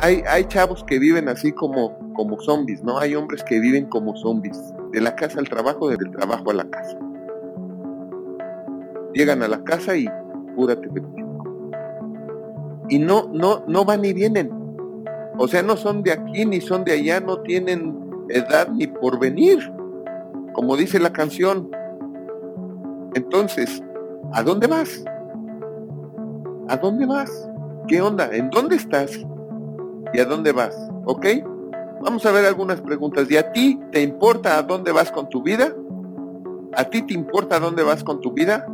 hay, hay chavos que viven así como, como zombies, ¿no? Hay hombres que viven como zombies, de la casa al trabajo, del trabajo a la casa. Llegan a la casa y púrate Y no, no, no van ni vienen. O sea, no son de aquí ni son de allá, no tienen edad ni porvenir, como dice la canción. Entonces, ¿a dónde vas? ¿A dónde vas? ¿Qué onda? ¿En dónde estás? ¿Y a dónde vas? ¿Ok? Vamos a ver algunas preguntas. ¿Y a ti te importa a dónde vas con tu vida? ¿A ti te importa a dónde vas con tu vida?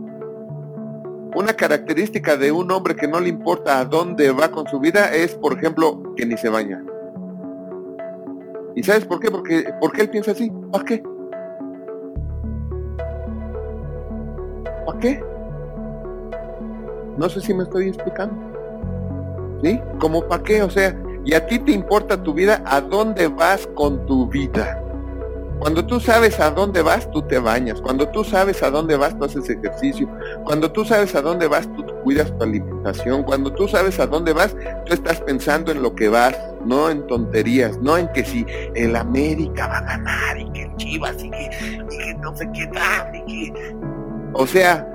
Una característica de un hombre que no le importa a dónde va con su vida es, por ejemplo, que ni se baña. ¿Y sabes por qué? Porque, porque él piensa así. ¿Para qué? ¿Para qué? No sé si me estoy explicando. ¿Sí? ¿Cómo para qué? O sea, y a ti te importa tu vida, ¿a dónde vas con tu vida? Cuando tú sabes a dónde vas, tú te bañas. Cuando tú sabes a dónde vas, tú haces ejercicio. Cuando tú sabes a dónde vas, tú cuidas tu alimentación. Cuando tú sabes a dónde vas, tú estás pensando en lo que vas, no en tonterías, no en que si el América va a ganar y que el Chivas y que, no sé qué tal. Y que... O sea,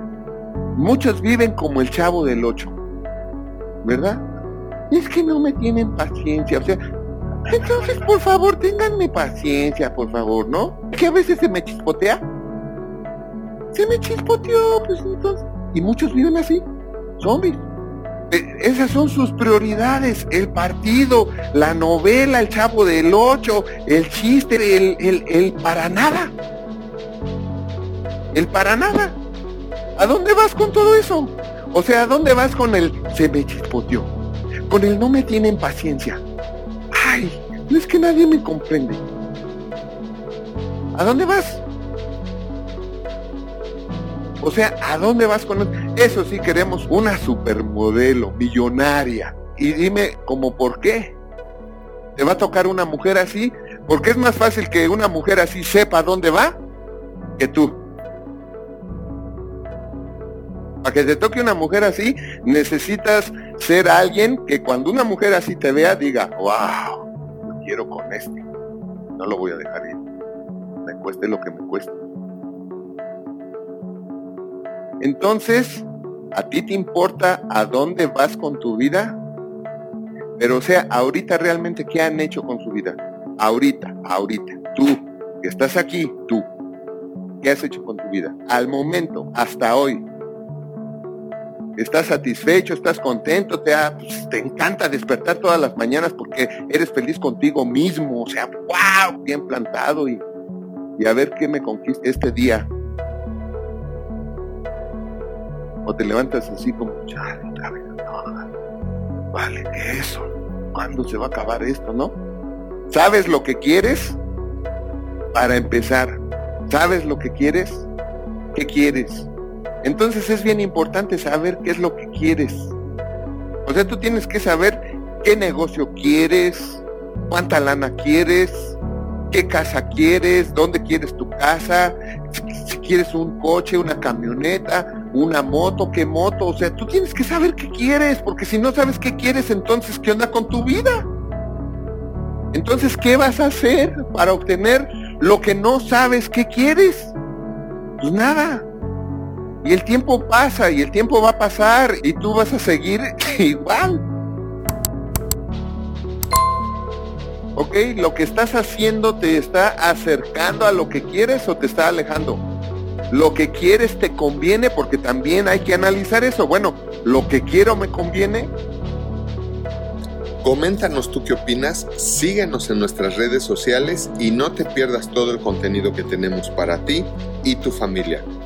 muchos viven como el chavo del 8, ¿verdad? Es que no me tienen paciencia, o sea, entonces, por favor, ténganme paciencia, por favor, ¿no? Que a veces se me chispotea. Se me chispoteó, pues entonces. Y muchos viven así, zombies. E, esas son sus prioridades, el partido, la novela, el chavo del ocho, el chiste, el, el, el para nada. El para nada. ¿A dónde vas con todo eso? O sea, ¿a dónde vas con el se me chispoteó? Con el no me tienen paciencia ay, no es que nadie me comprende. ¿A dónde vas? O sea, ¿a dónde vas con eso? sí queremos una supermodelo, millonaria. Y dime, ¿cómo por qué? ¿Te va a tocar una mujer así? Porque es más fácil que una mujer así sepa dónde va que tú. Para que te toque una mujer así, necesitas ser alguien que cuando una mujer así te vea diga, wow, quiero con este. No lo voy a dejar ir. Me cueste lo que me cueste. Entonces, ¿a ti te importa a dónde vas con tu vida? Pero o sea, ahorita realmente, ¿qué han hecho con su vida? Ahorita, ahorita. Tú, que estás aquí, tú. ¿Qué has hecho con tu vida? Al momento, hasta hoy, estás satisfecho, estás contento, te, pues, te encanta despertar todas las mañanas porque eres feliz contigo mismo, o sea, wow, bien plantado y, y a ver qué me conquista este día. O te levantas así como, chale, no, vale, ¿qué eso? ¿Cuándo se va a acabar esto, no? ¿Sabes lo que quieres? Para empezar, ¿sabes lo que quieres? ¿Qué quieres? Entonces es bien importante saber qué es lo que quieres. O sea, tú tienes que saber qué negocio quieres, cuánta lana quieres, qué casa quieres, dónde quieres tu casa, si, quieres un coche, una camioneta, una moto, qué moto. O sea, tú tienes que saber qué quieres, porque si no sabes qué quieres, entonces, ¿qué onda con tu vida? Entonces, ¿qué vas a hacer para obtener lo que no sabes qué quieres? Pues nada. Y el tiempo pasa y el tiempo va a pasar y tú vas a seguir igual. ¿Ok? Lo que estás haciendo te está acercando a lo que quieres o te está alejando. Lo que quieres te conviene porque también hay que analizar eso. Bueno, lo que quiero me conviene. Coméntanos tú qué opinas, síguenos en nuestras redes sociales y no te pierdas todo el contenido que tenemos para ti y tu familia.